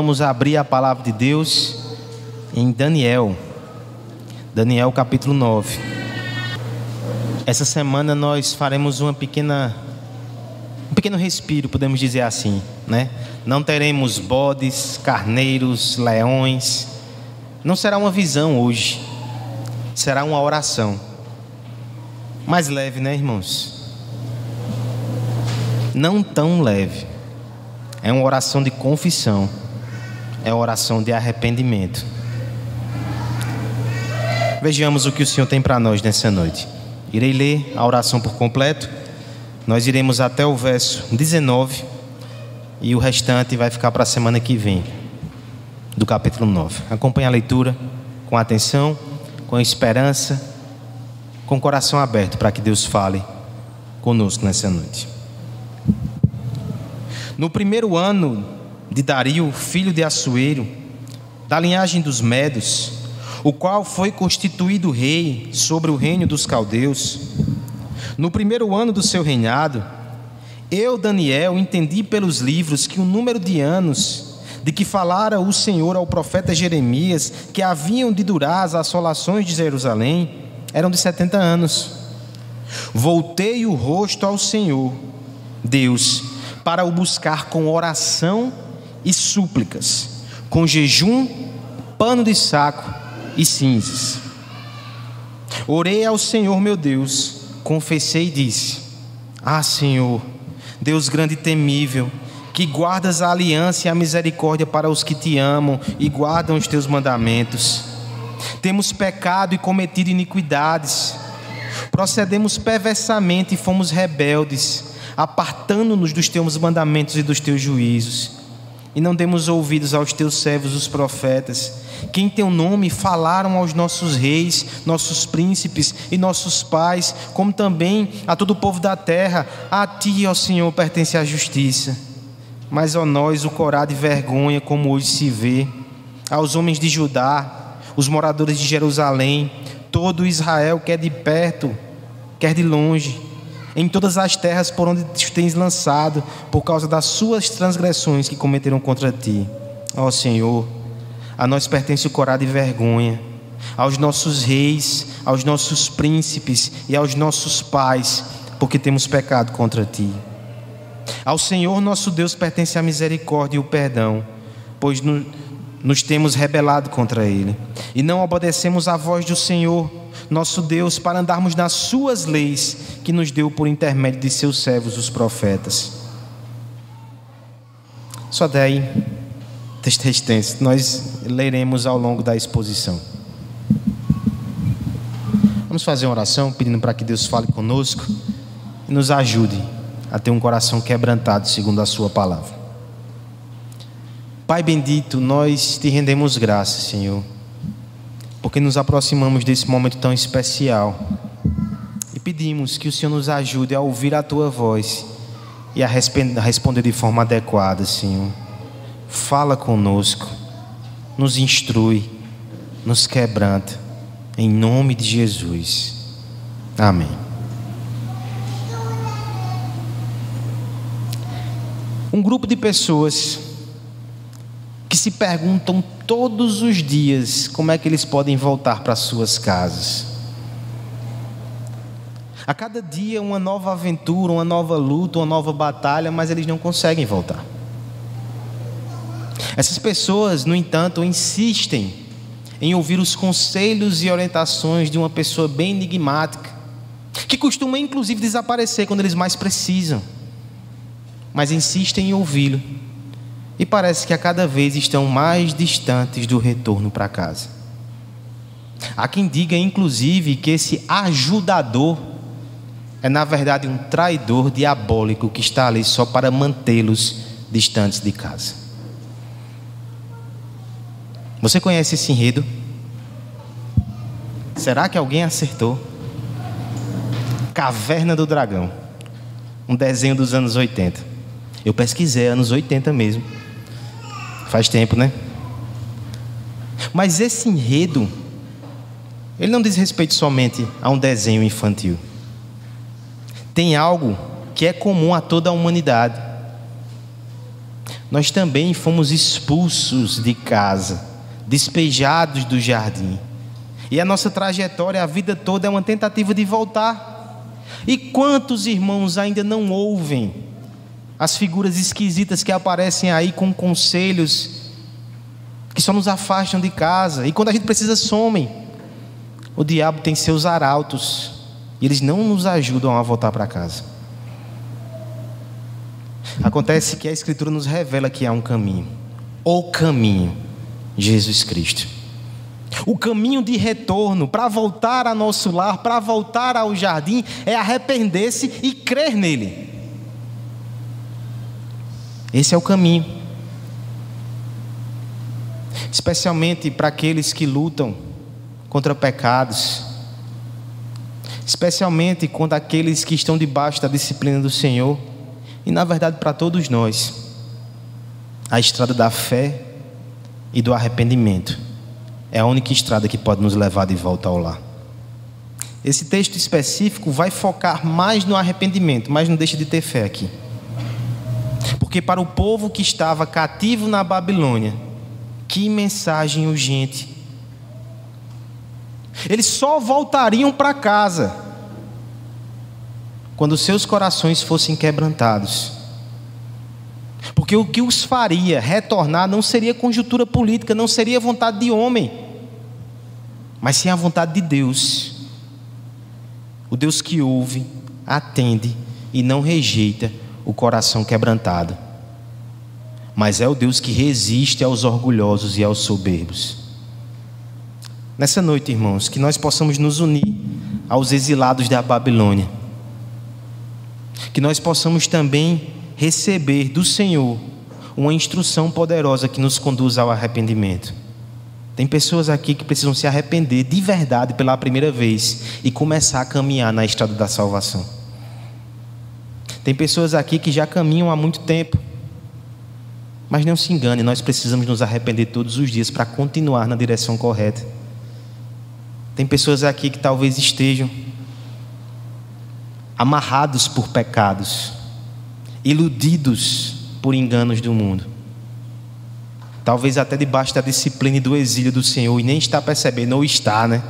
vamos abrir a palavra de Deus em Daniel. Daniel capítulo 9. Essa semana nós faremos uma pequena um pequeno respiro, podemos dizer assim, né? Não teremos bodes, carneiros, leões. Não será uma visão hoje. Será uma oração. Mais leve, né, irmãos? Não tão leve. É uma oração de confissão. É oração de arrependimento. Vejamos o que o Senhor tem para nós nessa noite. Irei ler a oração por completo. Nós iremos até o verso 19 e o restante vai ficar para a semana que vem, do capítulo 9. Acompanhe a leitura com atenção, com esperança, com coração aberto para que Deus fale conosco nessa noite. No primeiro ano de Dario, filho de Assuero, da linhagem dos Medos, o qual foi constituído rei sobre o reino dos caldeus. No primeiro ano do seu reinado, eu, Daniel, entendi pelos livros que o número de anos de que falara o Senhor ao profeta Jeremias, que haviam de durar as assolações de Jerusalém, eram de 70 anos. Voltei o rosto ao Senhor, Deus, para o buscar com oração e súplicas, com jejum, pano de saco e cinzas. Orei ao Senhor meu Deus, confessei e disse: Ah, Senhor, Deus grande e temível, que guardas a aliança e a misericórdia para os que te amam e guardam os teus mandamentos. Temos pecado e cometido iniquidades, procedemos perversamente e fomos rebeldes, apartando-nos dos teus mandamentos e dos teus juízos e não demos ouvidos aos teus servos, os profetas, que em teu nome falaram aos nossos reis, nossos príncipes e nossos pais, como também a todo o povo da terra. A ti, ó Senhor, pertence a justiça. Mas a nós o corá de vergonha, como hoje se vê, aos homens de Judá, os moradores de Jerusalém, todo Israel, quer de perto, quer de longe em todas as terras por onde te tens lançado, por causa das suas transgressões que cometeram contra ti. Ó Senhor, a nós pertence o corado e vergonha, aos nossos reis, aos nossos príncipes e aos nossos pais, porque temos pecado contra ti. Ao Senhor nosso Deus pertence a misericórdia e o perdão, pois no, nos temos rebelado contra Ele, e não obedecemos à voz do Senhor nosso Deus, para andarmos nas Suas leis que nos deu por intermédio de seus servos, os profetas. Só daí, texto extenso, nós leremos ao longo da exposição. Vamos fazer uma oração pedindo para que Deus fale conosco e nos ajude a ter um coração quebrantado segundo a Sua palavra. Pai bendito, nós te rendemos graças, Senhor porque nos aproximamos desse momento tão especial. E pedimos que o Senhor nos ajude a ouvir a tua voz e a responder de forma adequada, Senhor. Fala conosco, nos instrui, nos quebranta, em nome de Jesus. Amém. Um grupo de pessoas que se perguntam todos os dias como é que eles podem voltar para suas casas. A cada dia uma nova aventura, uma nova luta, uma nova batalha, mas eles não conseguem voltar. Essas pessoas, no entanto, insistem em ouvir os conselhos e orientações de uma pessoa bem enigmática, que costuma inclusive desaparecer quando eles mais precisam, mas insistem em ouvi-lo e parece que a cada vez estão mais distantes do retorno para casa. Há quem diga, inclusive, que esse ajudador é, na verdade, um traidor diabólico que está ali só para mantê-los distantes de casa. Você conhece esse enredo? Será que alguém acertou? Caverna do Dragão, um desenho dos anos 80. Eu pesquisei, anos 80 mesmo. Faz tempo, né? Mas esse enredo, ele não diz respeito somente a um desenho infantil. Tem algo que é comum a toda a humanidade. nós também fomos expulsos de casa, despejados do jardim. E a nossa trajetória, a vida toda, é uma tentativa de voltar. E quantos irmãos ainda não ouvem as figuras esquisitas que aparecem aí com conselhos que só nos afastam de casa e quando a gente precisa somem? O diabo tem seus arautos e eles não nos ajudam a voltar para casa. Acontece que a Escritura nos revela que há um caminho, o caminho, Jesus Cristo. O caminho de retorno para voltar ao nosso lar, para voltar ao jardim, é arrepender-se e crer nele. Esse é o caminho. Especialmente para aqueles que lutam contra pecados, especialmente contra aqueles que estão debaixo da disciplina do Senhor, e na verdade para todos nós, a estrada da fé e do arrependimento é a única estrada que pode nos levar de volta ao lar. Esse texto específico vai focar mais no arrependimento, mas não deixa de ter fé aqui. Porque para o povo que estava cativo na Babilônia, que mensagem urgente. Eles só voltariam para casa quando seus corações fossem quebrantados. Porque o que os faria retornar não seria conjuntura política, não seria vontade de homem, mas sim a vontade de Deus. O Deus que ouve, atende e não rejeita o coração quebrantado. Mas é o Deus que resiste aos orgulhosos e aos soberbos. Nessa noite, irmãos, que nós possamos nos unir aos exilados da Babilônia. Que nós possamos também receber do Senhor uma instrução poderosa que nos conduz ao arrependimento. Tem pessoas aqui que precisam se arrepender de verdade pela primeira vez e começar a caminhar na estrada da salvação. Tem pessoas aqui que já caminham há muito tempo. Mas não se engane, nós precisamos nos arrepender todos os dias para continuar na direção correta. Tem pessoas aqui que talvez estejam amarrados por pecados, iludidos por enganos do mundo. Talvez até debaixo da disciplina e do exílio do Senhor e nem está percebendo, ou está, né?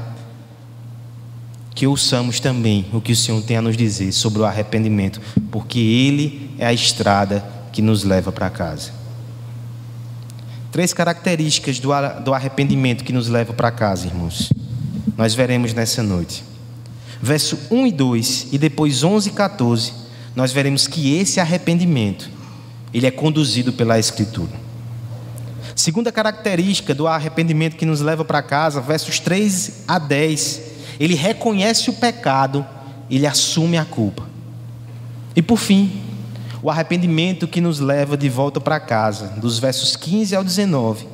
Que ouçamos também o que o Senhor tem a nos dizer sobre o arrependimento, porque Ele é a estrada que nos leva para casa. Três características do arrependimento que nos leva para casa, irmãos. Nós veremos nessa noite. Verso 1 e 2 e depois 11 e 14, nós veremos que esse arrependimento, ele é conduzido pela Escritura. Segunda característica do arrependimento que nos leva para casa, versos 3 a 10, ele reconhece o pecado, ele assume a culpa. E por fim, o arrependimento que nos leva de volta para casa, dos versos 15 ao 19,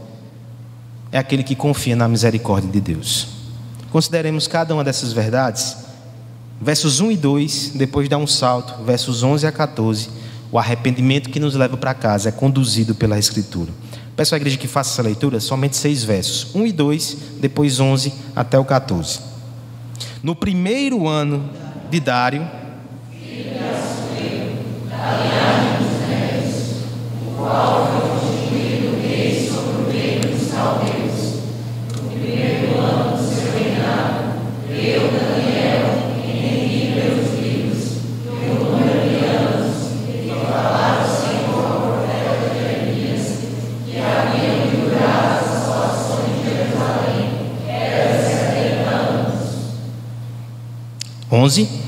é aquele que confia na misericórdia de Deus. Consideremos cada uma dessas verdades. Versos 1 e 2, depois dá um salto, versos 11 a 14. O arrependimento que nos leva para casa é conduzido pela Escritura. Peço à igreja que faça essa leitura, somente seis versos, 1 e 2, depois 11 até o 14. No primeiro ano de Dário, o qual foi 11.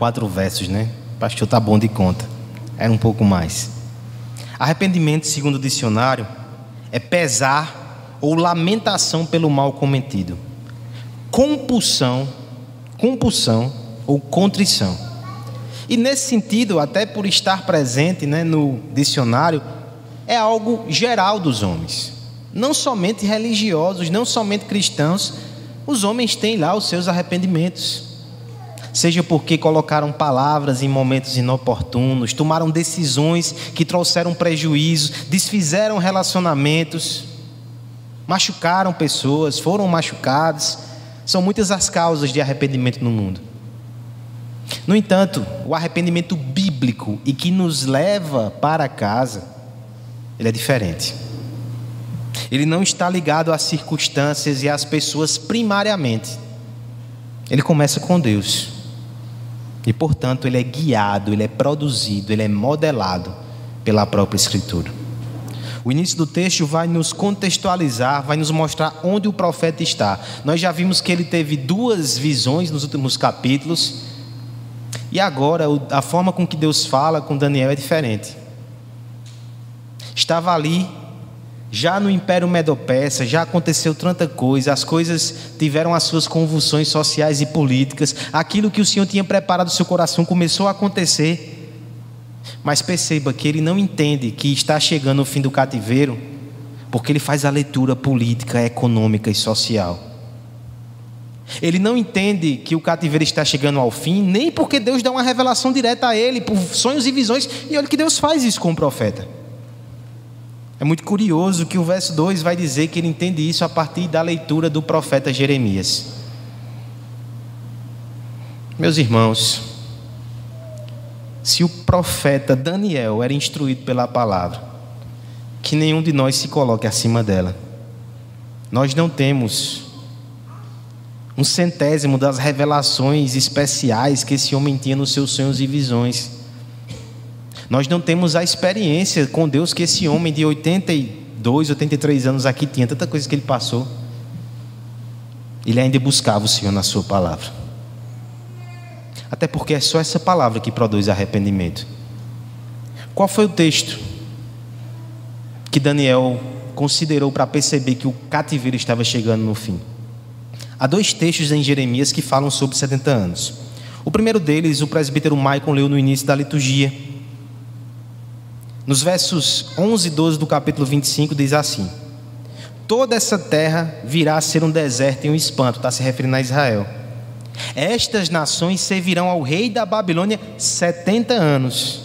Quatro versos, né? Pastor tá bom de conta. Era um pouco mais. Arrependimento, segundo o dicionário, é pesar ou lamentação pelo mal cometido. Compulsão, compulsão ou contrição. E nesse sentido, até por estar presente né, no dicionário, é algo geral dos homens. Não somente religiosos, não somente cristãos, os homens têm lá os seus arrependimentos seja porque colocaram palavras em momentos inoportunos, tomaram decisões que trouxeram prejuízo, desfizeram relacionamentos, machucaram pessoas, foram machucados. São muitas as causas de arrependimento no mundo. No entanto, o arrependimento bíblico e que nos leva para casa, ele é diferente. Ele não está ligado às circunstâncias e às pessoas primariamente. Ele começa com Deus. E, portanto, ele é guiado, ele é produzido, ele é modelado pela própria Escritura. O início do texto vai nos contextualizar, vai nos mostrar onde o profeta está. Nós já vimos que ele teve duas visões nos últimos capítulos, e agora a forma com que Deus fala com Daniel é diferente. Estava ali já no Império Medo-Persa já aconteceu tanta coisa, as coisas tiveram as suas convulsões sociais e políticas, aquilo que o Senhor tinha preparado no seu coração começou a acontecer. Mas perceba que ele não entende que está chegando o fim do cativeiro, porque ele faz a leitura política, econômica e social. Ele não entende que o cativeiro está chegando ao fim, nem porque Deus dá uma revelação direta a ele, por sonhos e visões, e olha que Deus faz isso com o profeta. É muito curioso que o verso 2 vai dizer que ele entende isso a partir da leitura do profeta Jeremias. Meus irmãos, se o profeta Daniel era instruído pela palavra, que nenhum de nós se coloque acima dela. Nós não temos um centésimo das revelações especiais que esse homem tinha nos seus sonhos e visões. Nós não temos a experiência com Deus que esse homem de 82, 83 anos aqui tinha, tanta coisa que ele passou. Ele ainda buscava o Senhor na Sua palavra. Até porque é só essa palavra que produz arrependimento. Qual foi o texto que Daniel considerou para perceber que o cativeiro estava chegando no fim? Há dois textos em Jeremias que falam sobre 70 anos. O primeiro deles, o presbítero Maicon leu no início da liturgia. Nos versos 11 e 12 do capítulo 25 diz assim: Toda essa terra virá a ser um deserto e um espanto, está se referindo a Israel. Estas nações servirão ao rei da Babilônia 70 anos.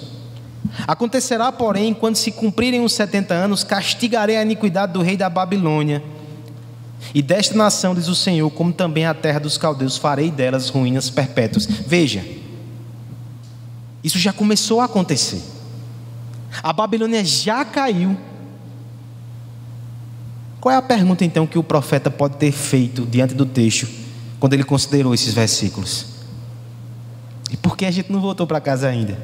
Acontecerá, porém, quando se cumprirem os 70 anos, castigarei a iniquidade do rei da Babilônia. E desta nação, diz o Senhor, como também a terra dos caldeus, farei delas ruínas perpétuas. Veja, isso já começou a acontecer. A Babilônia já caiu. Qual é a pergunta então que o profeta pode ter feito diante do texto quando ele considerou esses versículos? E por que a gente não voltou para casa ainda?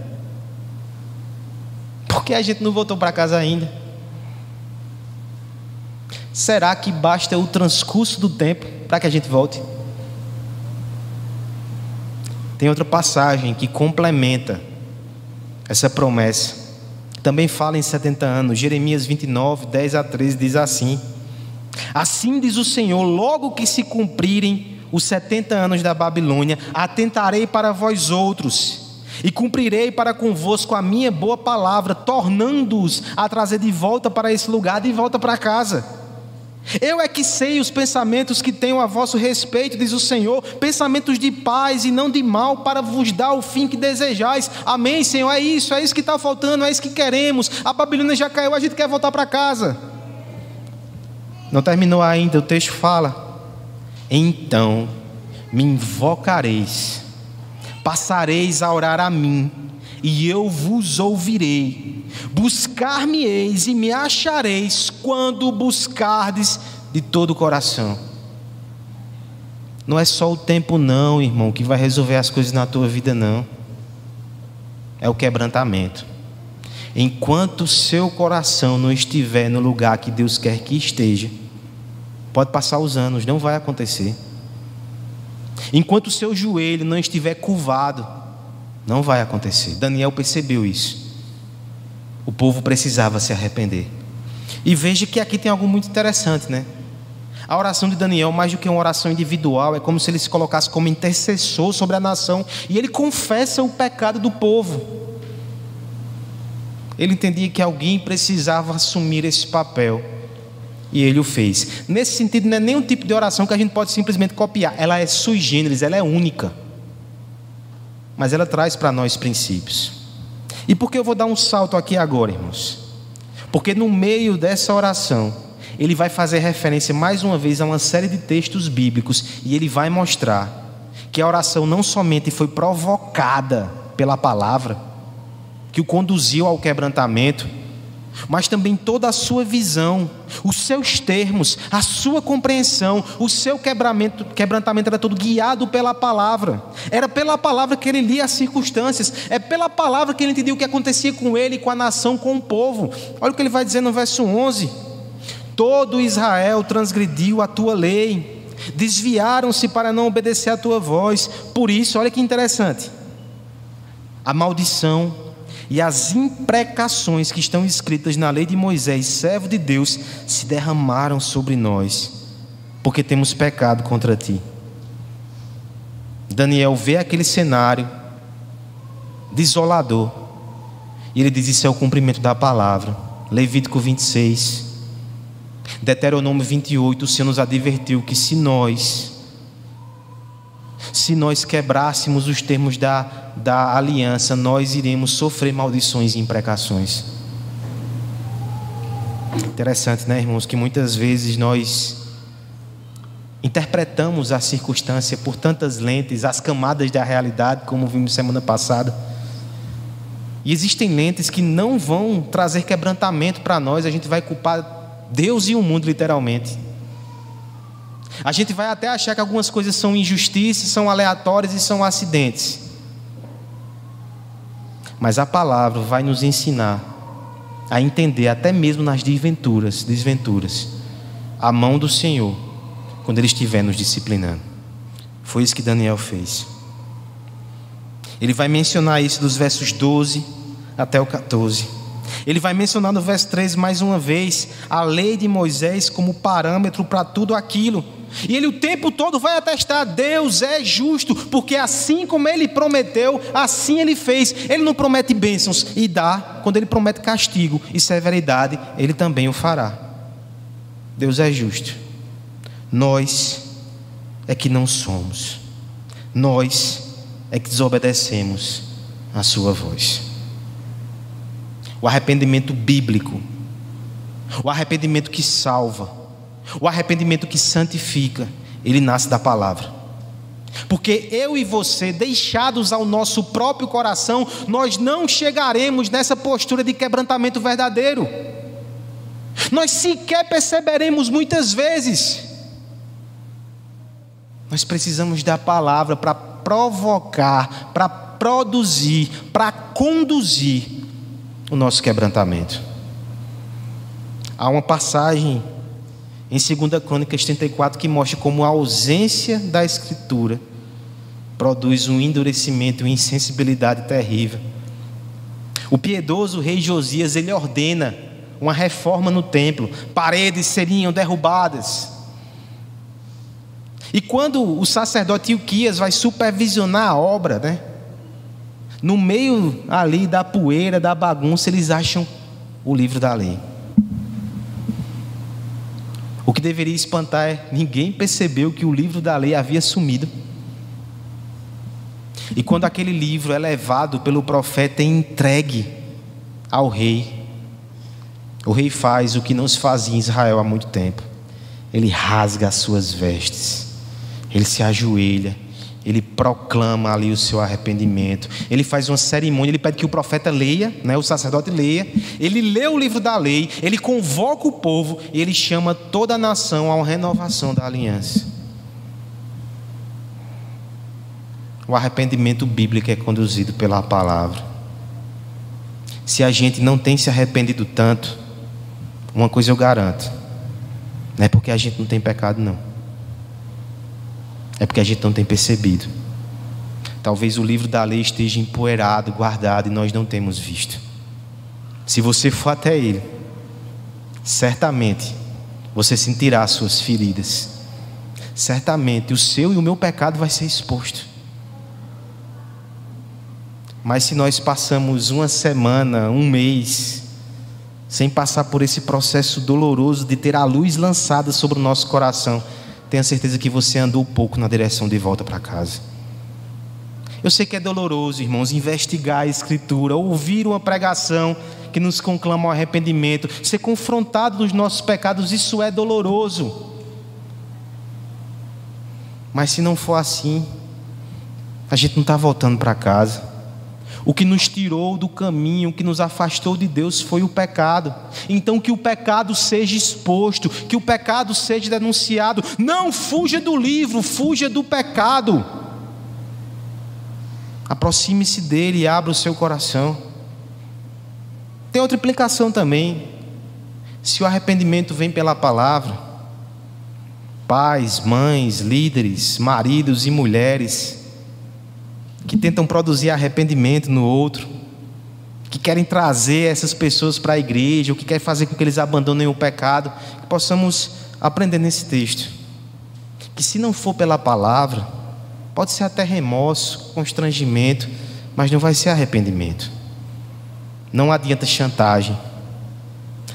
Por que a gente não voltou para casa ainda? Será que basta o transcurso do tempo para que a gente volte? Tem outra passagem que complementa essa promessa também fala em 70 anos. Jeremias 29, 10 a 13 diz assim: Assim diz o Senhor: logo que se cumprirem os 70 anos da Babilônia, atentarei para vós outros. E cumprirei para convosco a minha boa palavra, tornando-os a trazer de volta para esse lugar, de volta para casa. Eu é que sei os pensamentos que tenho a vosso respeito, diz o Senhor, pensamentos de paz e não de mal, para vos dar o fim que desejais. Amém, Senhor? É isso, é isso que está faltando, é isso que queremos. A Babilônia já caiu, a gente quer voltar para casa. Não terminou ainda, o texto fala: Então me invocareis, passareis a orar a mim, e eu vos ouvirei. Buscar-me-eis e me achareis quando buscardes de todo o coração. Não é só o tempo, não, irmão, que vai resolver as coisas na tua vida, não. É o quebrantamento. Enquanto o seu coração não estiver no lugar que Deus quer que esteja, pode passar os anos, não vai acontecer. Enquanto o seu joelho não estiver curvado, não vai acontecer. Daniel percebeu isso. O povo precisava se arrepender. E veja que aqui tem algo muito interessante, né? A oração de Daniel, mais do que uma oração individual, é como se ele se colocasse como intercessor sobre a nação e ele confessa o pecado do povo. Ele entendia que alguém precisava assumir esse papel e ele o fez. Nesse sentido, não é nenhum tipo de oração que a gente pode simplesmente copiar, ela é sui generis, ela é única. Mas ela traz para nós princípios. E por que eu vou dar um salto aqui agora, irmãos? Porque no meio dessa oração, ele vai fazer referência mais uma vez a uma série de textos bíblicos e ele vai mostrar que a oração não somente foi provocada pela palavra, que o conduziu ao quebrantamento, mas também toda a sua visão, os seus termos, a sua compreensão, o seu quebramento, quebrantamento era todo guiado pela palavra. Era pela palavra que ele lia as circunstâncias, é pela palavra que ele entendia o que acontecia com ele, com a nação, com o povo. Olha o que ele vai dizer no verso 11: Todo Israel transgrediu a tua lei, desviaram-se para não obedecer a tua voz. Por isso, olha que interessante. A maldição e as imprecações que estão escritas na lei de Moisés, servo de Deus, se derramaram sobre nós, porque temos pecado contra ti. Daniel vê aquele cenário desolador, e ele diz: Isso é o cumprimento da palavra. Levítico 26, Deuteronômio 28, o Senhor nos advertiu que se nós se nós quebrássemos os termos da, da aliança, nós iremos sofrer maldições e imprecações. Interessante, né, irmãos, que muitas vezes nós interpretamos a circunstância por tantas lentes, as camadas da realidade, como vimos semana passada. E existem lentes que não vão trazer quebrantamento para nós, a gente vai culpar Deus e o mundo, literalmente. A gente vai até achar que algumas coisas são injustiças, são aleatórias e são acidentes. Mas a palavra vai nos ensinar a entender, até mesmo nas desventuras, desventuras, a mão do Senhor, quando Ele estiver nos disciplinando. Foi isso que Daniel fez. Ele vai mencionar isso dos versos 12 até o 14. Ele vai mencionar no verso 13 mais uma vez a lei de Moisés como parâmetro para tudo aquilo e ele o tempo todo vai atestar: Deus é justo, porque assim como ele prometeu, assim ele fez. Ele não promete bênçãos e dá, quando ele promete castigo e severidade, ele também o fará. Deus é justo. Nós é que não somos, nós é que desobedecemos a Sua voz. O arrependimento bíblico, o arrependimento que salva, o arrependimento que santifica, ele nasce da palavra. Porque eu e você, deixados ao nosso próprio coração, nós não chegaremos nessa postura de quebrantamento verdadeiro. Nós sequer perceberemos muitas vezes. Nós precisamos da palavra para provocar, para produzir, para conduzir o nosso quebrantamento. Há uma passagem em 2 Crônicas 34, que mostra como a ausência da Escritura produz um endurecimento e insensibilidade terrível. O piedoso rei Josias, ele ordena uma reforma no templo, paredes seriam derrubadas. E quando o sacerdote Ilquias vai supervisionar a obra, né? No meio ali da poeira, da bagunça, eles acham o livro da lei. O que deveria espantar é ninguém percebeu que o livro da lei havia sumido. E quando aquele livro é levado pelo profeta e entregue ao rei, o rei faz o que não se fazia em Israel há muito tempo. Ele rasga as suas vestes, ele se ajoelha ele proclama ali o seu arrependimento. Ele faz uma cerimônia, ele pede que o profeta leia, né, o sacerdote leia. Ele lê o livro da lei, ele convoca o povo e ele chama toda a nação à renovação da aliança. O arrependimento bíblico é conduzido pela palavra. Se a gente não tem se arrependido tanto, uma coisa eu garanto: não é porque a gente não tem pecado, não É porque a gente não tem percebido. Talvez o livro da lei esteja empoeirado, guardado e nós não temos visto. Se você for até ele, certamente você sentirá as suas feridas. Certamente o seu e o meu pecado vai ser exposto. Mas se nós passamos uma semana, um mês, sem passar por esse processo doloroso de ter a luz lançada sobre o nosso coração, tenha certeza que você andou pouco na direção de volta para casa. Eu sei que é doloroso, irmãos, investigar a Escritura, ouvir uma pregação que nos conclama ao arrependimento, ser confrontado nos nossos pecados, isso é doloroso. Mas se não for assim, a gente não está voltando para casa. O que nos tirou do caminho, o que nos afastou de Deus foi o pecado. Então, que o pecado seja exposto, que o pecado seja denunciado. Não fuja do livro, fuja do pecado. Aproxime-se dele e abra o seu coração. Tem outra implicação também. Se o arrependimento vem pela palavra, pais, mães, líderes, maridos e mulheres que tentam produzir arrependimento no outro, que querem trazer essas pessoas para a igreja, ou que querem fazer com que eles abandonem o pecado, que possamos aprender nesse texto. Que se não for pela palavra, Pode ser até remorso, constrangimento, mas não vai ser arrependimento. Não adianta chantagem.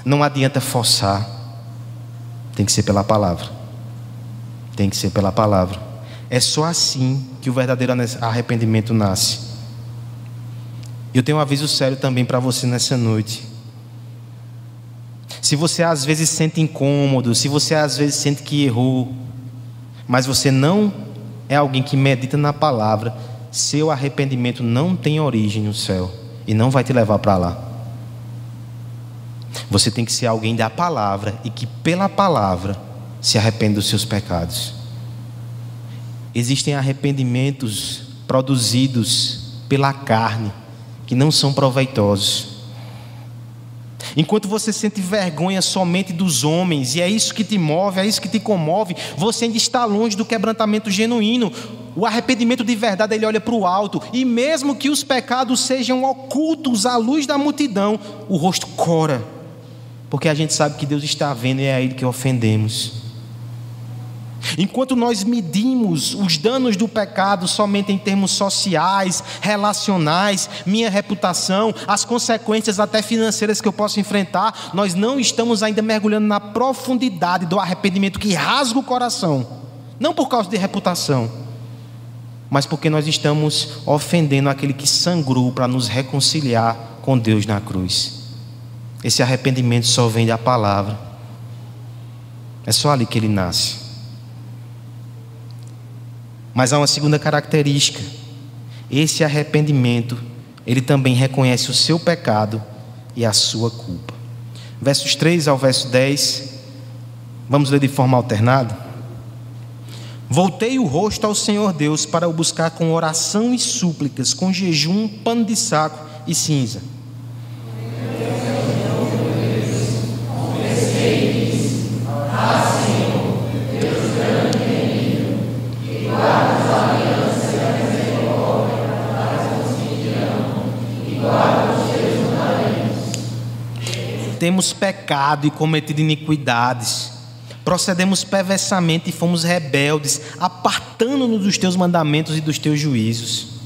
Não adianta forçar. Tem que ser pela palavra. Tem que ser pela palavra. É só assim que o verdadeiro arrependimento nasce. Eu tenho um aviso sério também para você nessa noite. Se você às vezes sente incômodo, se você às vezes sente que errou, mas você não é alguém que medita na palavra, seu arrependimento não tem origem no céu e não vai te levar para lá. Você tem que ser alguém da palavra e que pela palavra se arrepende dos seus pecados. Existem arrependimentos produzidos pela carne que não são proveitosos. Enquanto você sente vergonha somente dos homens, e é isso que te move, é isso que te comove, você ainda está longe do quebrantamento genuíno. O arrependimento de verdade, ele olha para o alto, e mesmo que os pecados sejam ocultos à luz da multidão, o rosto cora, porque a gente sabe que Deus está vendo e é a Ele que ofendemos. Enquanto nós medimos os danos do pecado somente em termos sociais, relacionais, minha reputação, as consequências até financeiras que eu posso enfrentar, nós não estamos ainda mergulhando na profundidade do arrependimento que rasga o coração, não por causa de reputação, mas porque nós estamos ofendendo aquele que sangrou para nos reconciliar com Deus na cruz. Esse arrependimento só vem da palavra, é só ali que ele nasce. Mas há uma segunda característica. Esse arrependimento, ele também reconhece o seu pecado e a sua culpa. Versos 3 ao verso 10, vamos ler de forma alternada. Voltei o rosto ao Senhor Deus para o buscar com oração e súplicas, com jejum, pano de saco e cinza. Temos pecado e cometido iniquidades, procedemos perversamente e fomos rebeldes, apartando-nos dos teus mandamentos e dos teus juízos.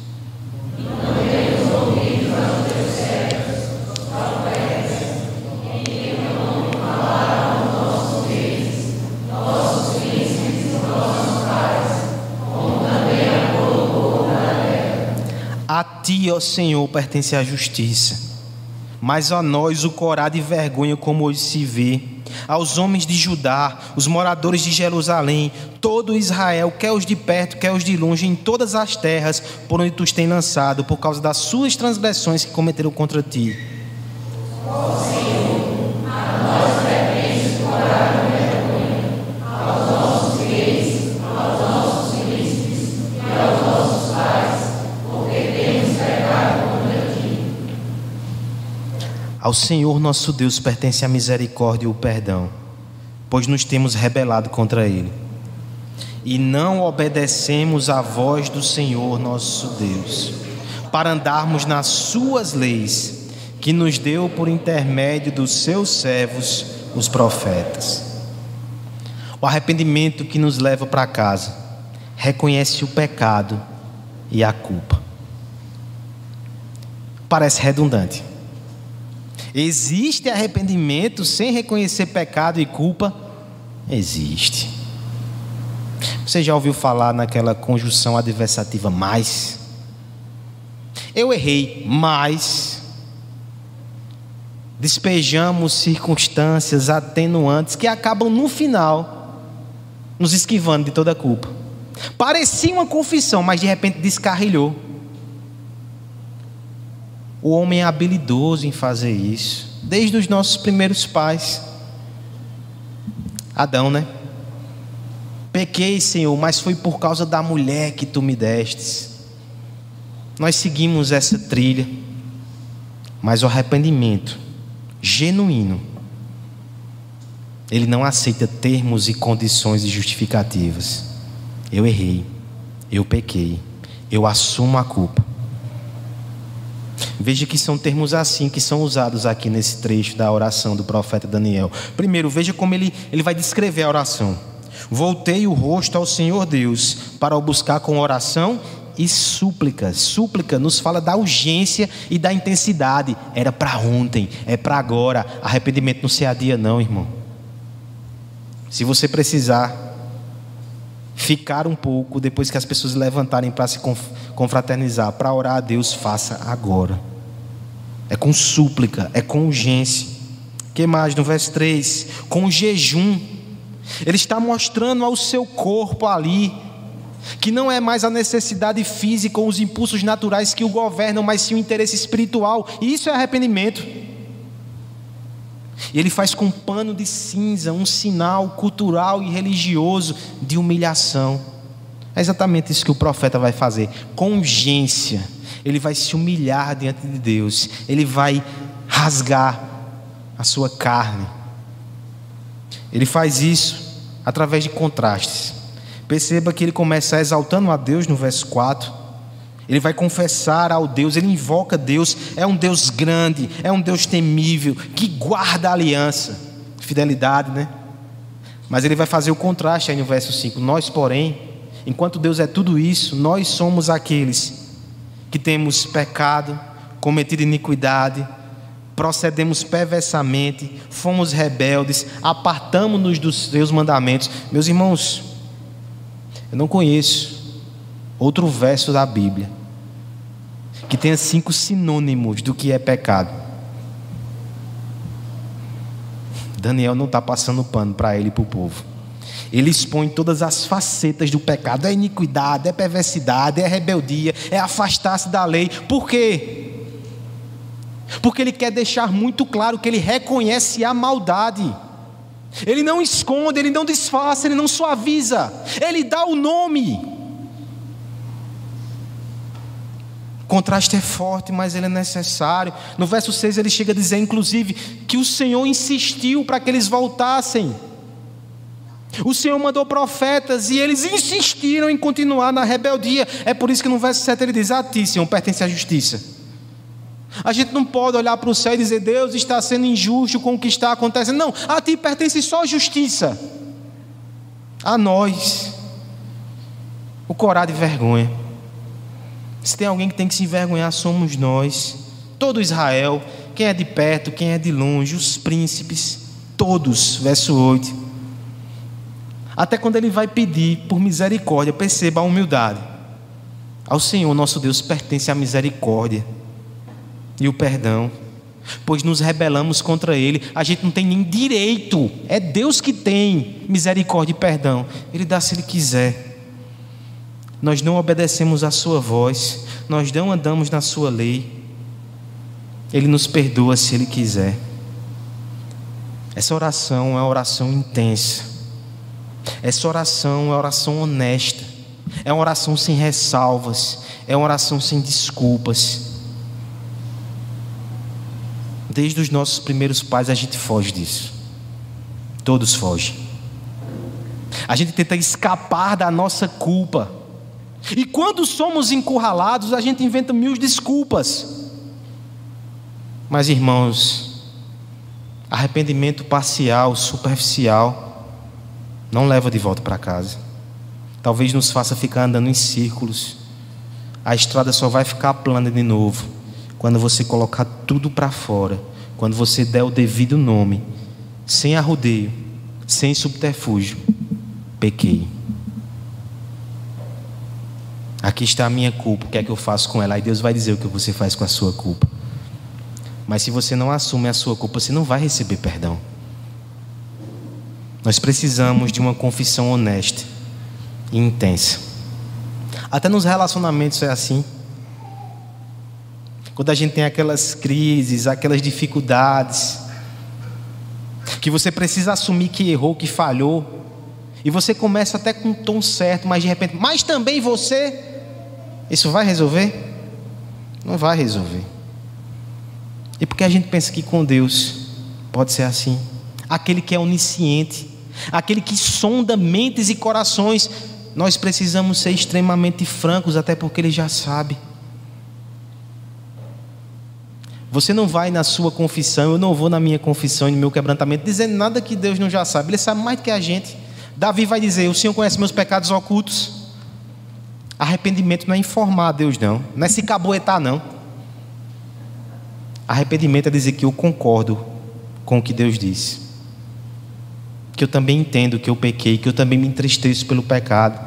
A ti, ó Senhor, pertence a justiça mas a nós o corá de vergonha como hoje se vê. Aos homens de Judá, os moradores de Jerusalém, todo Israel, quer os de perto, quer os de longe, em todas as terras por onde tu os tens lançado, por causa das suas transgressões que cometeram contra ti. Ao Senhor nosso Deus pertence a misericórdia e o perdão, pois nos temos rebelado contra Ele. e não obedecemos à voz do Senhor nosso Deus, para andarmos nas suas leis, que nos deu por intermédio dos seus servos, os profetas. O arrependimento que nos leva para casa reconhece o pecado e a culpa. Parece redundante. Existe arrependimento sem reconhecer pecado e culpa? Existe. Você já ouviu falar naquela conjunção adversativa mais? Eu errei, mas despejamos circunstâncias atenuantes que acabam no final nos esquivando de toda a culpa. Parecia uma confissão, mas de repente descarrilhou. O homem é habilidoso em fazer isso, desde os nossos primeiros pais. Adão, né? Pequei, Senhor, mas foi por causa da mulher que tu me destes. Nós seguimos essa trilha, mas o arrependimento genuíno, ele não aceita termos e condições e justificativas. Eu errei, eu pequei, eu assumo a culpa. Veja que são termos assim que são usados aqui nesse trecho da oração do profeta Daniel. Primeiro, veja como ele, ele vai descrever a oração. Voltei o rosto ao Senhor Deus para o buscar com oração e súplica. Súplica nos fala da urgência e da intensidade. Era para ontem, é para agora. Arrependimento não se adia, não, irmão. Se você precisar ficar um pouco depois que as pessoas levantarem para se confraternizar, para orar a Deus, faça agora. É com súplica, é com urgência. que mais no verso 3? Com jejum ele está mostrando ao seu corpo ali que não é mais a necessidade física ou os impulsos naturais que o governam, mas sim o interesse espiritual. E isso é arrependimento. E ele faz com um pano de cinza um sinal cultural e religioso de humilhação. É exatamente isso que o profeta vai fazer, com urgência. Ele vai se humilhar diante de Deus, ele vai rasgar a sua carne ele faz isso através de contrastes. Perceba que ele começa exaltando a Deus no verso 4. Ele vai confessar ao Deus, ele invoca Deus, é um Deus grande, é um Deus temível, que guarda a aliança. Fidelidade, né? Mas ele vai fazer o contraste aí no verso 5. Nós, porém, enquanto Deus é tudo isso, nós somos aqueles que temos pecado, cometido iniquidade, procedemos perversamente, fomos rebeldes, apartamos-nos dos seus mandamentos. Meus irmãos, eu não conheço outro verso da Bíblia que tenha cinco sinônimos do que é pecado. Daniel não está passando pano para ele e para o povo. Ele expõe todas as facetas do pecado: é iniquidade, é perversidade, é rebeldia, é afastar-se da lei. Por quê? porque ele quer deixar muito claro que ele reconhece a maldade. Ele não esconde, ele não disfarça, ele não suaviza, ele dá o nome. O contraste é forte, mas ele é necessário. No verso 6 ele chega a dizer, inclusive, que o Senhor insistiu para que eles voltassem. O Senhor mandou profetas e eles insistiram em continuar na rebeldia. É por isso que no verso 7 ele diz: A ti, Senhor, pertence a justiça. A gente não pode olhar para o céu e dizer, Deus está sendo injusto com o que está acontecendo. Não, a ti pertence só a justiça. A nós. O corar de vergonha. Se tem alguém que tem que se envergonhar, somos nós. Todo Israel, quem é de perto, quem é de longe, os príncipes, todos. Verso 8. Até quando ele vai pedir por misericórdia, perceba a humildade. Ao Senhor nosso Deus pertence a misericórdia e o perdão, pois nos rebelamos contra Ele, a gente não tem nem direito, é Deus que tem misericórdia e perdão, Ele dá se Ele quiser. Nós não obedecemos a Sua voz, nós não andamos na Sua lei, Ele nos perdoa se Ele quiser. Essa oração é uma oração intensa, essa oração é uma oração honesta, é uma oração sem ressalvas, é uma oração sem desculpas. Desde os nossos primeiros pais a gente foge disso. Todos fogem. A gente tenta escapar da nossa culpa. E quando somos encurralados, a gente inventa mil desculpas. Mas, irmãos, arrependimento parcial, superficial, não leva de volta para casa. Talvez nos faça ficar andando em círculos. A estrada só vai ficar plana de novo quando você colocar tudo para fora, quando você der o devido nome, sem arrudeio, sem subterfúgio. Pequei. Aqui está a minha culpa, o que é que eu faço com ela? Aí Deus vai dizer o que você faz com a sua culpa. Mas se você não assume a sua culpa, você não vai receber perdão. Nós precisamos de uma confissão honesta e intensa. Até nos relacionamentos é assim. Quando a gente tem aquelas crises, aquelas dificuldades, que você precisa assumir que errou, que falhou, e você começa até com um tom certo, mas de repente, mas também você, isso vai resolver? Não vai resolver. E porque a gente pensa que com Deus pode ser assim? Aquele que é onisciente, aquele que sonda mentes e corações, nós precisamos ser extremamente francos, até porque Ele já sabe. Você não vai na sua confissão, eu não vou na minha confissão e no meu quebrantamento dizendo nada que Deus não já sabe, Ele sabe mais do que a gente. Davi vai dizer: O Senhor conhece meus pecados ocultos. Arrependimento não é informar a Deus, não, não é se caboetar, não. Arrependimento é dizer que eu concordo com o que Deus disse. Que eu também entendo que eu pequei, que eu também me entristeço pelo pecado.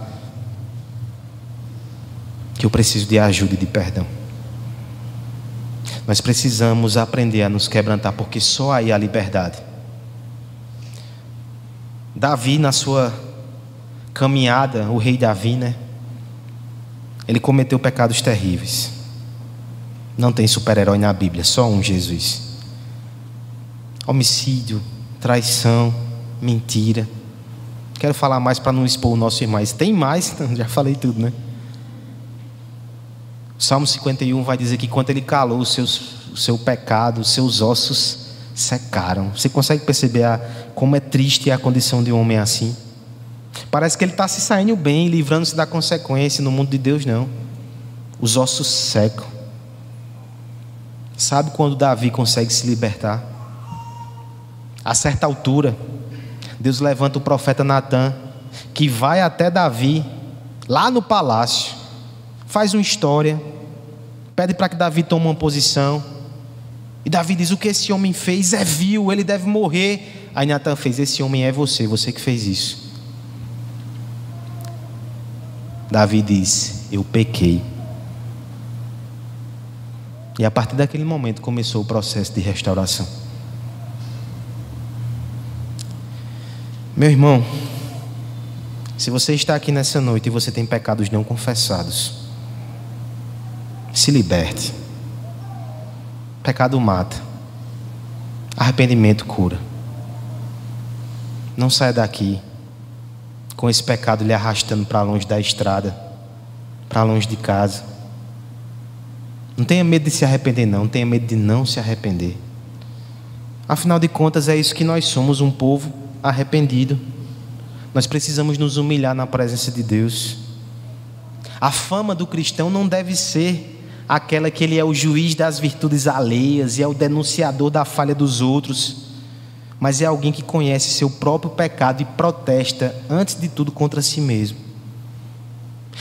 Que eu preciso de ajuda e de perdão. Nós precisamos aprender a nos quebrantar, porque só aí há liberdade. Davi, na sua caminhada, o rei Davi, né? Ele cometeu pecados terríveis. Não tem super-herói na Bíblia, só um Jesus. Homicídio, traição, mentira. Quero falar mais para não expor o nosso irmão. Tem mais, já falei tudo, né? Salmo 51 vai dizer que quando ele calou os seus, o seu pecado, os seus ossos secaram. Você consegue perceber a, como é triste a condição de um homem assim? Parece que ele está se saindo bem, livrando-se da consequência. No mundo de Deus, não. Os ossos secam. Sabe quando Davi consegue se libertar? A certa altura, Deus levanta o profeta Natan, que vai até Davi, lá no palácio, faz uma história, pede para que Davi tome uma posição. E Davi diz: O que esse homem fez é vil, ele deve morrer. Aí Natan fez: Esse homem é você, você que fez isso. Davi diz: Eu pequei. E a partir daquele momento começou o processo de restauração. Meu irmão, se você está aqui nessa noite e você tem pecados não confessados, se liberte. Pecado mata. Arrependimento cura. Não saia daqui com esse pecado lhe arrastando para longe da estrada, para longe de casa. Não tenha medo de se arrepender, não. Tenha medo de não se arrepender. Afinal de contas, é isso que nós somos, um povo arrependido. Nós precisamos nos humilhar na presença de Deus. A fama do cristão não deve ser aquela que ele é o juiz das virtudes alheias e é o denunciador da falha dos outros, mas é alguém que conhece seu próprio pecado e protesta, antes de tudo, contra si mesmo.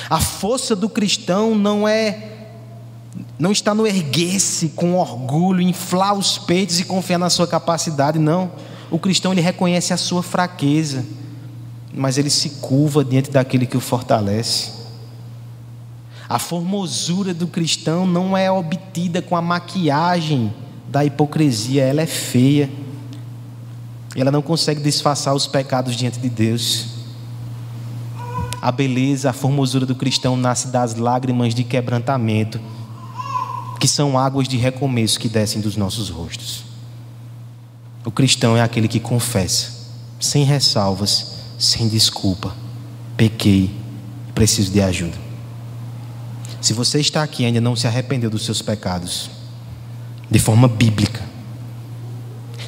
A força do cristão não é não está no erguer-se com orgulho, inflar os peitos e confiar na sua capacidade, não. O cristão ele reconhece a sua fraqueza, mas ele se curva diante daquele que o fortalece. A formosura do cristão não é obtida com a maquiagem da hipocrisia, ela é feia. Ela não consegue disfarçar os pecados diante de Deus. A beleza, a formosura do cristão nasce das lágrimas de quebrantamento que são águas de recomeço que descem dos nossos rostos. O cristão é aquele que confessa, sem ressalvas, sem desculpa, pequei, preciso de ajuda. Se você está aqui e ainda não se arrependeu dos seus pecados, de forma bíblica,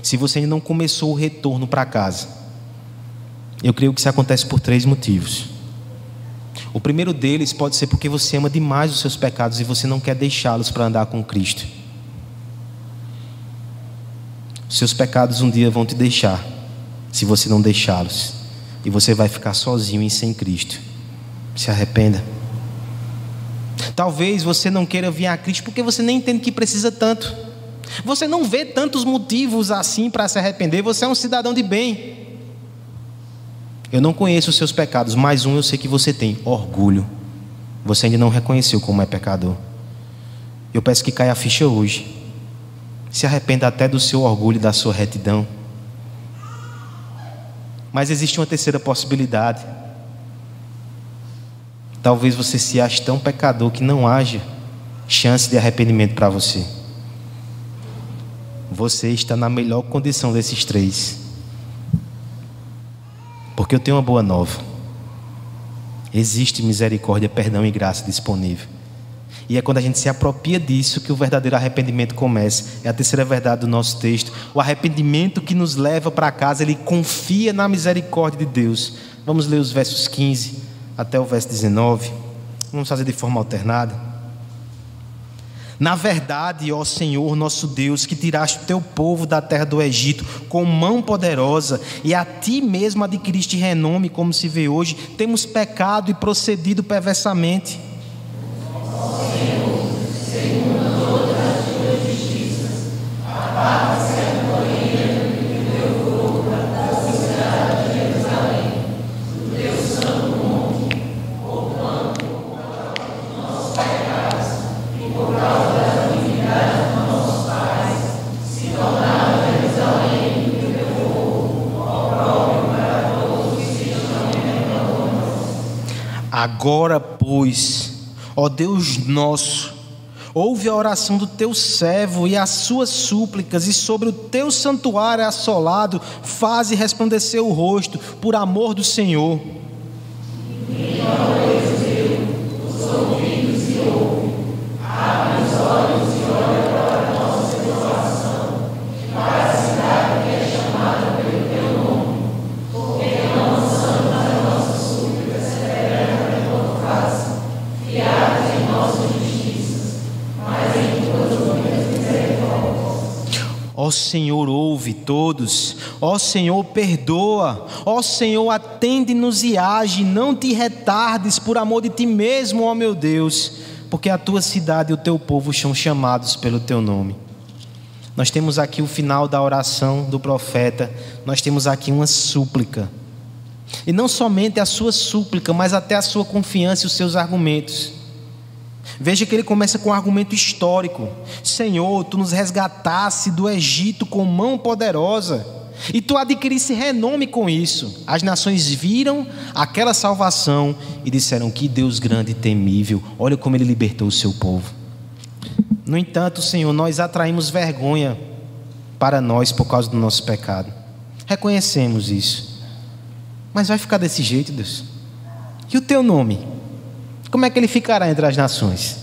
se você ainda não começou o retorno para casa, Eu creio que isso acontece por três motivos. O primeiro deles pode ser porque você ama demais os seus pecados e você não quer deixá-los para andar com Cristo. Seus pecados um dia vão te deixar, se você não deixá-los, e você vai ficar sozinho e sem Cristo. Se arrependa. Talvez você não queira vir a Cristo porque você nem entende que precisa tanto. Você não vê tantos motivos assim para se arrepender. Você é um cidadão de bem. Eu não conheço os seus pecados, mas um eu sei que você tem: orgulho. Você ainda não reconheceu como é pecador. Eu peço que caia a ficha hoje. Se arrependa até do seu orgulho e da sua retidão. Mas existe uma terceira possibilidade. Talvez você se ache tão pecador que não haja chance de arrependimento para você. Você está na melhor condição desses três. Porque eu tenho uma boa nova. Existe misericórdia, perdão e graça disponível. E é quando a gente se apropria disso que o verdadeiro arrependimento começa. É a terceira verdade do nosso texto. O arrependimento que nos leva para casa, ele confia na misericórdia de Deus. Vamos ler os versos 15 até o verso 19. Vamos fazer de forma alternada. Na verdade, ó Senhor nosso Deus, que tiraste o teu povo da terra do Egito com mão poderosa e a ti mesmo adquiriste renome, como se vê hoje, temos pecado e procedido perversamente. Senhor, segundo todas as tuas justiças, Agora, pois, ó Deus nosso, ouve a oração do teu servo e as suas súplicas, e sobre o teu santuário assolado, faze resplandecer o rosto, por amor do Senhor. Ó Senhor, ouve todos. Ó Senhor, perdoa. Ó Senhor, atende-nos e age. Não te retardes por amor de ti mesmo, ó meu Deus, porque a tua cidade e o teu povo são chamados pelo teu nome. Nós temos aqui o final da oração do profeta. Nós temos aqui uma súplica. E não somente a sua súplica, mas até a sua confiança e os seus argumentos. Veja que ele começa com um argumento histórico: Senhor, tu nos resgatasse do Egito com mão poderosa, e tu adquirisse renome com isso. As nações viram aquela salvação e disseram: Que Deus grande e temível, olha como ele libertou o seu povo. No entanto, Senhor, nós atraímos vergonha para nós por causa do nosso pecado. Reconhecemos isso. Mas vai ficar desse jeito, Deus? E o teu nome? Como é que ele ficará entre as nações?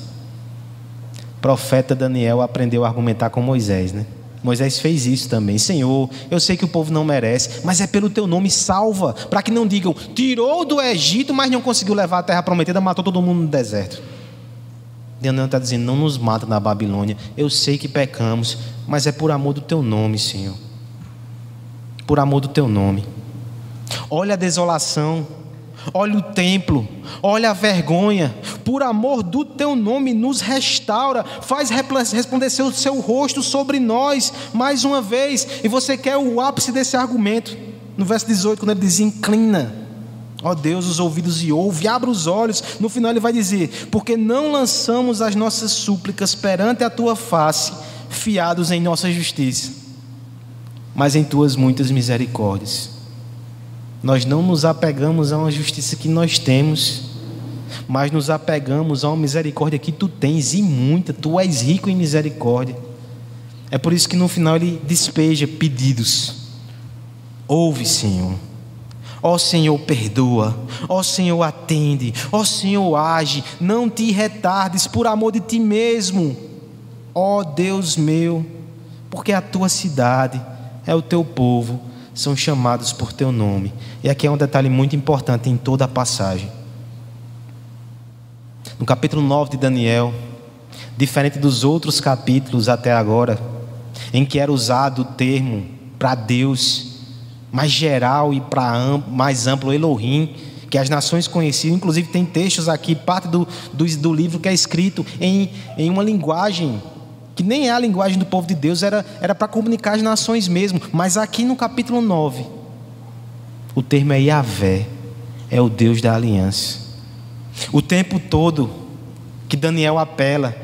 O profeta Daniel aprendeu a argumentar com Moisés, né? Moisés fez isso também. Senhor, eu sei que o povo não merece, mas é pelo teu nome salva, para que não digam, tirou do Egito, mas não conseguiu levar a terra prometida, matou todo mundo no deserto. Daniel está dizendo, não nos mata na Babilônia. Eu sei que pecamos, mas é por amor do teu nome, Senhor. Por amor do teu nome. Olha a desolação olha o templo, olha a vergonha, por amor do teu nome, nos restaura, faz resplandecer o seu rosto sobre nós, mais uma vez, e você quer o ápice desse argumento, no verso 18, quando ele diz: inclina, ó Deus, os ouvidos e ouve, abre os olhos, no final ele vai dizer: porque não lançamos as nossas súplicas perante a tua face, fiados em nossa justiça, mas em tuas muitas misericórdias. Nós não nos apegamos a uma justiça que nós temos, mas nos apegamos a uma misericórdia que tu tens e muita, tu és rico em misericórdia. É por isso que no final ele despeja pedidos. Ouve, Senhor. Ó Senhor, perdoa. Ó Senhor, atende. Ó Senhor, age. Não te retardes por amor de ti mesmo. Ó Deus meu, porque a tua cidade é o teu povo são chamados por teu nome. E aqui é um detalhe muito importante em toda a passagem. No capítulo 9 de Daniel, diferente dos outros capítulos até agora, em que era usado o termo para Deus mais geral e para mais amplo Elohim, que as nações conheciam, inclusive tem textos aqui, parte do, do, do livro que é escrito em, em uma linguagem que nem é a linguagem do povo de Deus, era para comunicar as nações mesmo. Mas aqui no capítulo 9, o termo é Yahvé, é o Deus da aliança. O tempo todo que Daniel apela,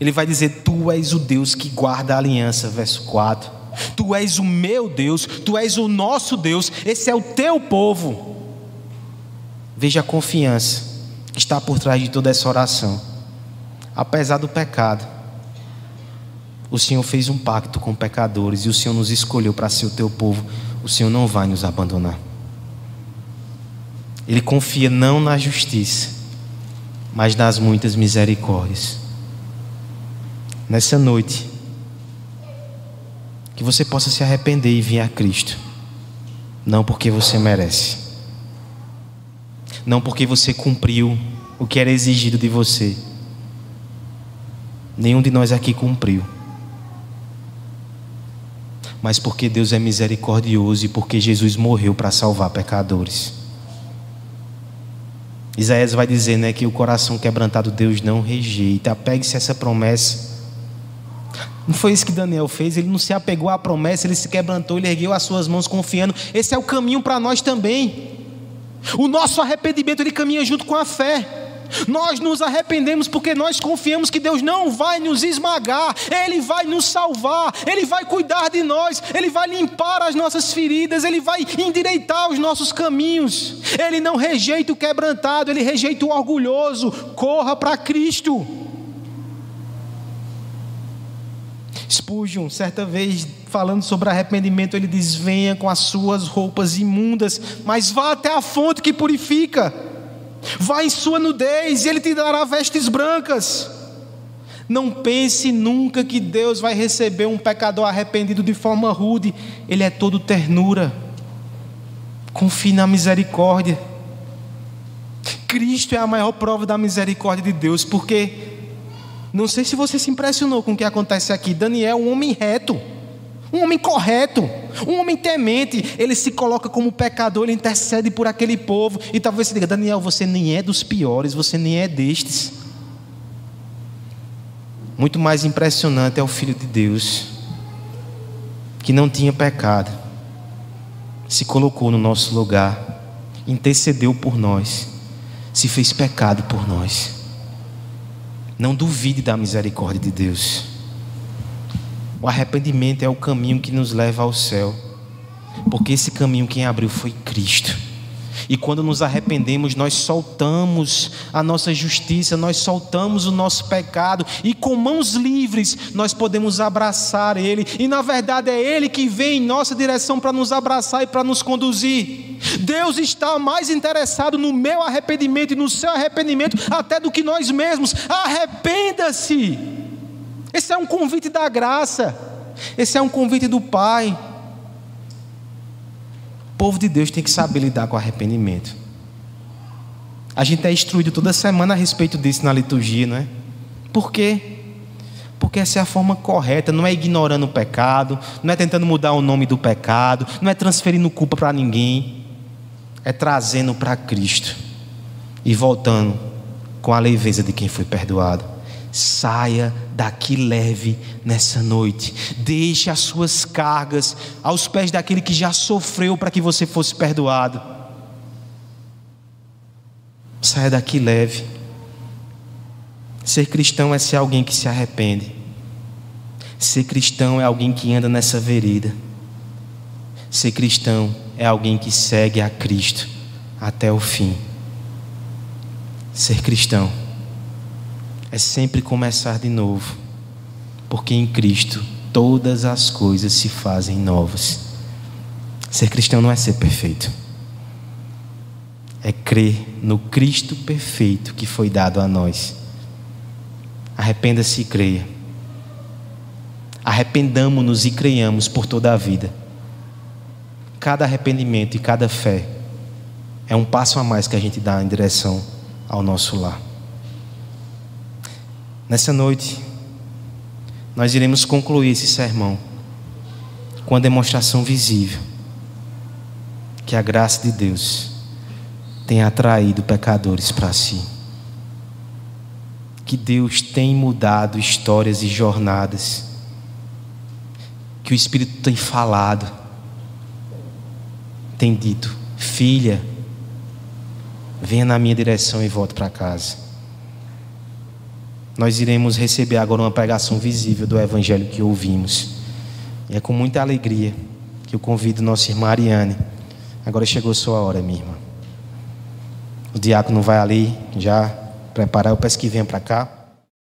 ele vai dizer: Tu és o Deus que guarda a aliança, verso 4. Tu és o meu Deus, tu és o nosso Deus, esse é o teu povo. Veja a confiança que está por trás de toda essa oração. Apesar do pecado, o Senhor fez um pacto com pecadores e o Senhor nos escolheu para ser o teu povo. O Senhor não vai nos abandonar. Ele confia não na justiça, mas nas muitas misericórdias. Nessa noite, que você possa se arrepender e vir a Cristo, não porque você merece, não porque você cumpriu o que era exigido de você. Nenhum de nós aqui cumpriu mas porque Deus é misericordioso e porque Jesus morreu para salvar pecadores. Isaías vai dizer né, que o coração quebrantado Deus não rejeita. Apegue-se a essa promessa. Não foi isso que Daniel fez, ele não se apegou à promessa, ele se quebrantou, ele ergueu as suas mãos confiando. Esse é o caminho para nós também. O nosso arrependimento ele caminha junto com a fé. Nós nos arrependemos porque nós confiamos que Deus não vai nos esmagar, Ele vai nos salvar, Ele vai cuidar de nós, Ele vai limpar as nossas feridas, Ele vai endireitar os nossos caminhos. Ele não rejeita o quebrantado, Ele rejeita o orgulhoso. Corra para Cristo. Spurgeon, certa vez, falando sobre arrependimento, ele diz: Venha com as suas roupas imundas, mas vá até a fonte que purifica. Vá em sua nudez e Ele te dará vestes brancas. Não pense nunca que Deus vai receber um pecador arrependido de forma rude. Ele é todo ternura. Confie na misericórdia. Cristo é a maior prova da misericórdia de Deus, porque não sei se você se impressionou com o que acontece aqui. Daniel, um homem reto um homem correto, um homem temente, ele se coloca como pecador, ele intercede por aquele povo. E talvez você diga: Daniel, você nem é dos piores, você nem é destes. Muito mais impressionante é o Filho de Deus, que não tinha pecado, se colocou no nosso lugar, intercedeu por nós, se fez pecado por nós. Não duvide da misericórdia de Deus. O arrependimento é o caminho que nos leva ao céu. Porque esse caminho quem abriu foi Cristo. E quando nos arrependemos, nós soltamos a nossa justiça, nós soltamos o nosso pecado, e com mãos livres nós podemos abraçar Ele, e na verdade é Ele que vem em nossa direção para nos abraçar e para nos conduzir. Deus está mais interessado no meu arrependimento e no seu arrependimento até do que nós mesmos. Arrependa-se. Esse é um convite da graça. Esse é um convite do Pai. O povo de Deus tem que saber lidar com arrependimento. A gente é instruído toda semana a respeito disso na liturgia, não é? Por quê? Porque essa é a forma correta, não é ignorando o pecado, não é tentando mudar o nome do pecado, não é transferindo culpa para ninguém, é trazendo para Cristo e voltando com a leveza de quem foi perdoado. Saia daqui leve nessa noite. Deixe as suas cargas aos pés daquele que já sofreu para que você fosse perdoado. Saia daqui leve. Ser cristão é ser alguém que se arrepende. Ser cristão é alguém que anda nessa vereda. Ser cristão é alguém que segue a Cristo até o fim. Ser cristão é sempre começar de novo, porque em Cristo todas as coisas se fazem novas. Ser cristão não é ser perfeito, é crer no Cristo perfeito que foi dado a nós. Arrependa-se e creia. Arrependamo-nos e creiamos por toda a vida. cada arrependimento e cada fé é um passo a mais que a gente dá em direção ao nosso lar. Nessa noite, nós iremos concluir esse sermão com a demonstração visível que a graça de Deus tem atraído pecadores para si. Que Deus tem mudado histórias e jornadas. Que o Espírito tem falado, tem dito: Filha, venha na minha direção e volte para casa. Nós iremos receber agora uma pregação visível do Evangelho que ouvimos. E é com muita alegria que eu convido nossa irmã Ariane. Agora chegou sua hora, minha irmã. O diácono vai ali já preparar. Eu peço que venha para cá.